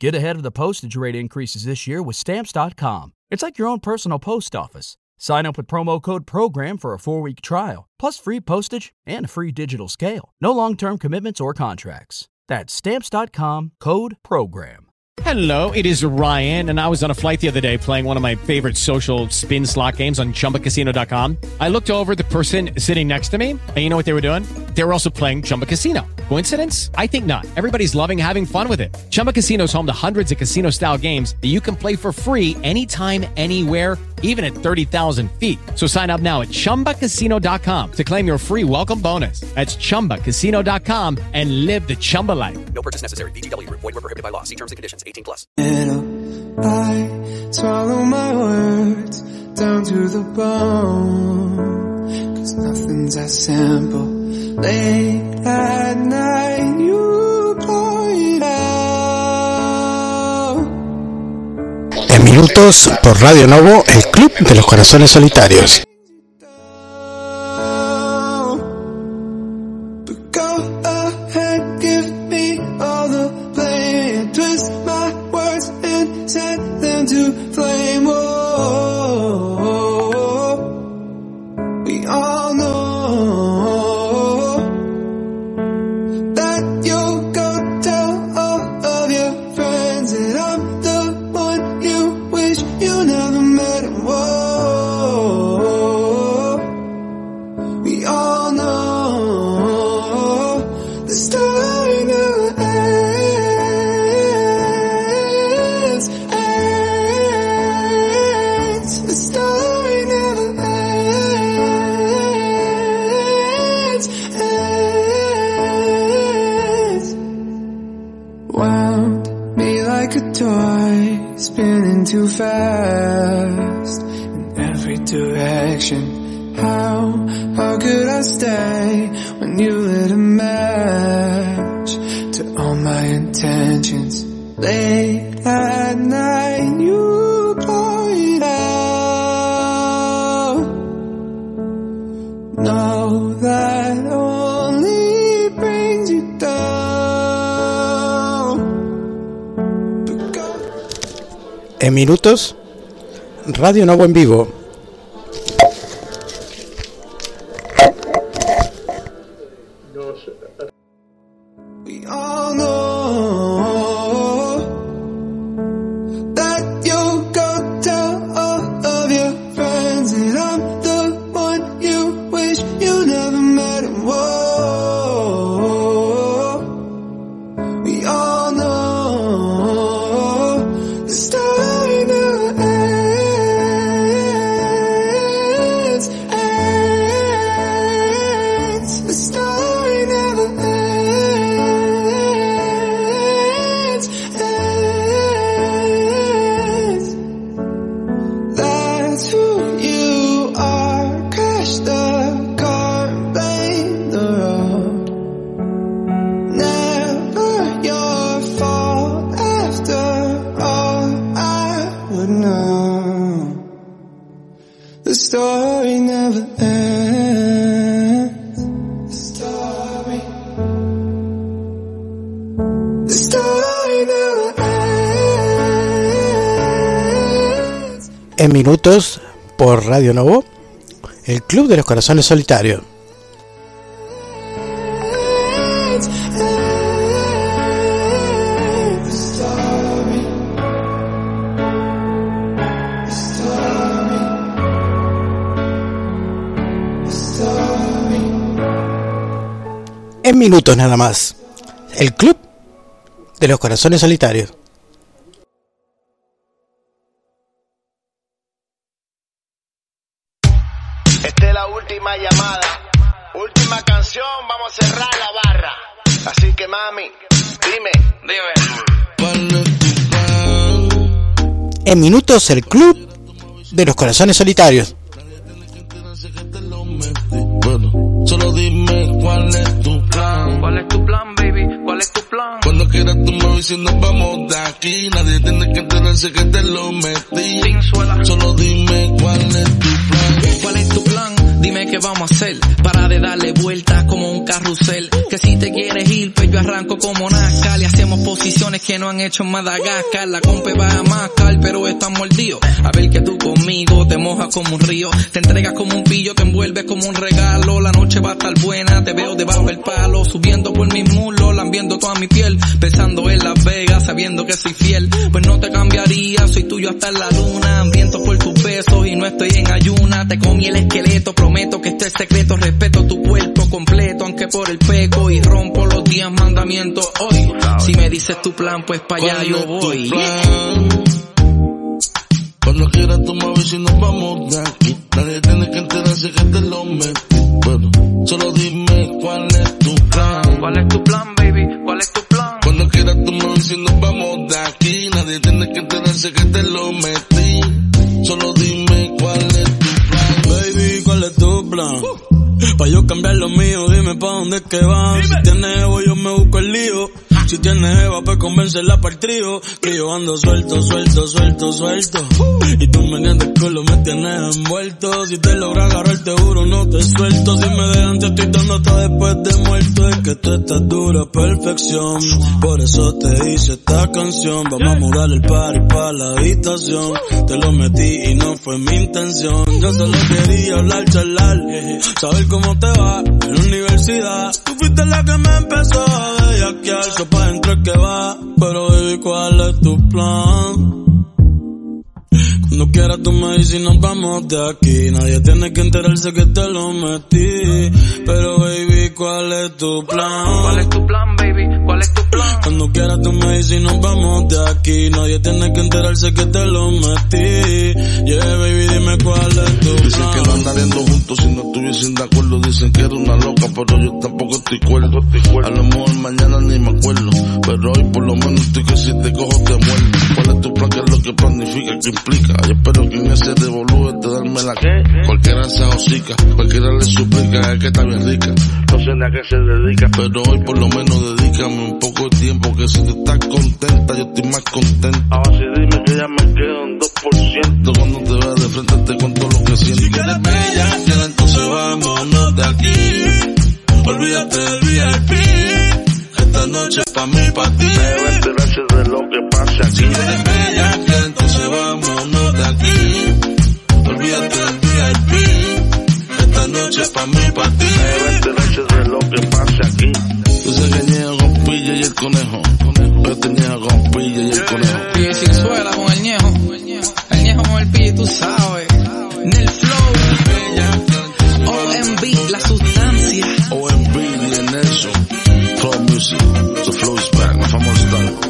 Get ahead of the postage rate increases this year with Stamps.com. It's like your own personal post office. Sign up with promo code PROGRAM for a four week trial, plus free postage and a free digital scale. No long term commitments or contracts. That's Stamps.com code PROGRAM. Hello, it is Ryan, and I was on a flight the other day playing one of my favorite social spin slot games on chumbacasino.com. I looked over the person sitting next to me, and you know what they were doing? They were also playing Chumba Casino. Coincidence? I think not. Everybody's loving having fun with it. Chumba Casino is home to hundreds of casino style games that you can play for free anytime, anywhere, even at 30,000 feet. So sign up now at chumbacasino.com to claim your free welcome bonus. That's chumbacasino.com and live the Chumba life. No purchase necessary. VGW Group. Void were prohibited by law. See terms and conditions. 18 plus. I swallow my words down to the bone. Cause nothing's as simple. Late at night, you pour it out. En minutos por Radio Novo, el Club de los Corazones Solitarios. Fast in every direction. How, how could I stay when you lit a match to all my intentions? Late at night, you minutos, Radio Novo en vivo. Story never ends. The story. The story never ends. En minutos por Radio Novo, el Club de los Corazones Solitarios. En minutos nada más, el Club de los Corazones Solitarios. Esta es la última llamada. Última canción, vamos a cerrar la barra. Así que mami, dime, dime. En minutos, el Club de los Corazones Solitarios. Solo dime cuál es tu plan. ¿Cuál es tu plan, baby? ¿Cuál es tu plan? Cuando quieras tú me ves y nos vamos de aquí. Nadie tiene que enterarse que te lo metí. Sin suela. Solo dime cuál es tu plan. Dime qué vamos a hacer. Para de darle vueltas como un carrusel. Que si te quieres ir, pues yo arranco como Nazca. Le hacemos posiciones que no han hecho en Madagascar. La compa va a mascar, pero está mordido. A ver que tú conmigo te mojas como un río. Te entregas como un pillo, te envuelves como un regalo. La noche va a estar buena, te veo debajo del palo. Subiendo por mis muslos, lambiendo toda mi piel. Pensando en Las Vegas, sabiendo que soy fiel. Pues no te cambiaría, soy tuyo hasta la luna. Hambriento por estoy en ayuna. Te comí el esqueleto, prometo que este es secreto. Respeto tu cuerpo completo, aunque por el peco. Y rompo los días mandamientos hoy. Si me dices tu plan, pues para allá yo voy. Cuando quieras avisas y nos vamos de aquí. Nadie tiene que enterarse que te lo metí. Bueno, solo dime cuál es tu plan. ¿Cuál es tu plan, dónde es que van. Si tienes yo me busco el lío. Si tienes Eva, pues convencerla para el trío. Que yo ando suelto, suelto, suelto, suelto. Y tú me el culo, me tienes envuelto. Si te logra agarrar, te juro, no te suelto. Si me dejan, te estoy dando hasta después de muerto. Es que tú estás dura, perfección. Por eso te hice esta canción. Vamos a mudar el party pa' la habitación. Te lo metí y no fue mi intención. Yo solo quería hablar, charlar. Saber cómo te va en la universidad. Fuiste la que me empezó a bellaquear. So pa' dentro es que va. Pero baby, ¿cuál es tu plan? Cuando quieras tú me dices nos vamos de aquí. Nadie tiene que enterarse que te lo metí. Pero baby, ¿cuál es tu plan? ¿Cuál es tu plan, baby? ¿Cuál es tu plan? Cuando quieras tú me dices y nos vamos de aquí. Nadie tiene que enterarse que te lo metí. Yeah, baby, dime cuál es tu plan. Dicen que no andaríamos juntos si no estuviesen de acuerdo. Dicen que era una loca, pero yo tampoco estoy cuerdo. A lo mejor mañana ni me acuerdo. Pero hoy por lo menos estoy que si te cojo te muerdo. ¿Cuál es tu plan? ¿Qué es lo que planifica? ¿Qué implica? Yo espero que en ese revolú de darme la que Cualquiera se hocica, cualquiera le suplica, es que está bien rica. No sé ni a qué se dedica, pero hoy por lo menos dedícame un poco de tiempo. Que si tú estás contenta, yo estoy más contento. Ahora sí dime que ya me quedo en 2%. Cuando te vea de frente te cuento lo que siento. Si quieres bella, que entonces vámonos de aquí. Olvídate del VIP. Esta noche es pa' mí, pa' ti. Debe enterarse de lo que pasa aquí. Si quieres bella, que entonces vámonos noche es pa' mí, pa' ti. Debe enterarse de lo que pasa aquí. Sabes que niego con pilla y el conejo. Yo te niego con pilla y el conejo. Pille sin suela con el ñejo. El ñejo con el pille, tú sabes. En el flow. OMB, la sustancia. OMB y Nelson. Flow Music. The flow is back. My famoso style.